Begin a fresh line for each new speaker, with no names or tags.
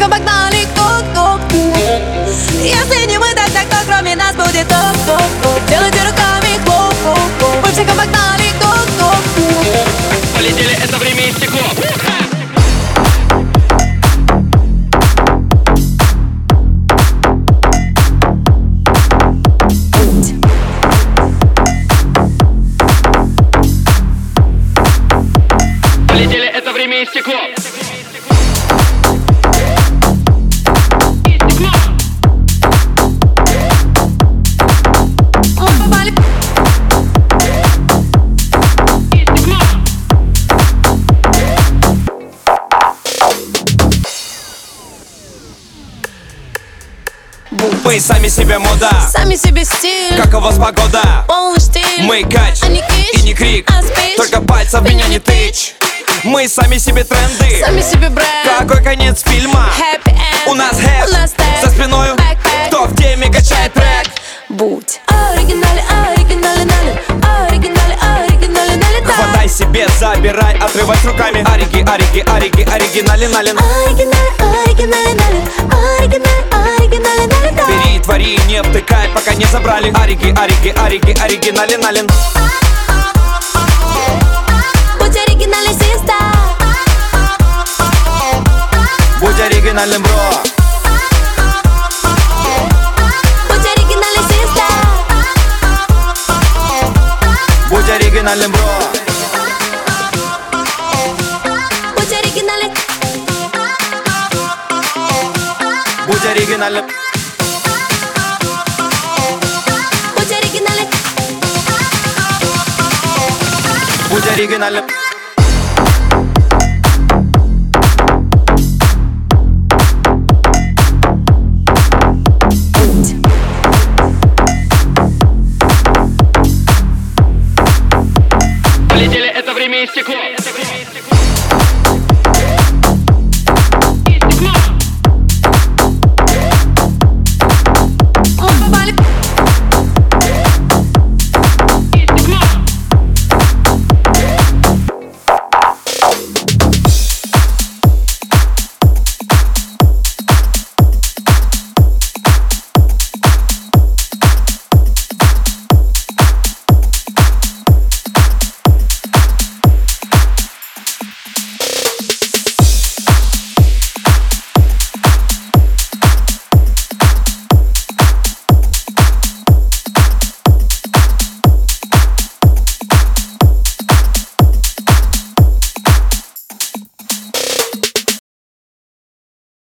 потихоньку погнали тук-тук Если не мы, так кто кроме нас будет тук-тук-тук Делайте руками клуб-клуб-клуб Мы все погнали тук-тук
Полетели это время и стекло. Полетели это время и стекло. Мы сами себе мода.
Сами себе стиль. Как
у вас погода?
Полный штиль. Мы кач А не кич и не крик. а спич. Только
пальцем меня не тычь. Мы сами себе тренды.
Сами себе бренд.
Какой конец фильма?
Happy end. У нас хэт У нас тег За спиной Backpack. Кто
в теме качает трек?
Будь. Оригинали, нали. Оригинали, оригинали, нали да. Хватай
себе, забирай, отрывать руками. Ориги, ориги, ориги, оригинален, нален
Оригинали,
Твори, не втыкай, пока не забрали. Ориги, ориги, ориги, оригинален, нален
Будь оригинальный, систа
Будь оригинальным, бро.
Будь оригинальный, систа
Будь оригинальным, бро. Будь оригинальным оригинальным Полетели, это время и стекло.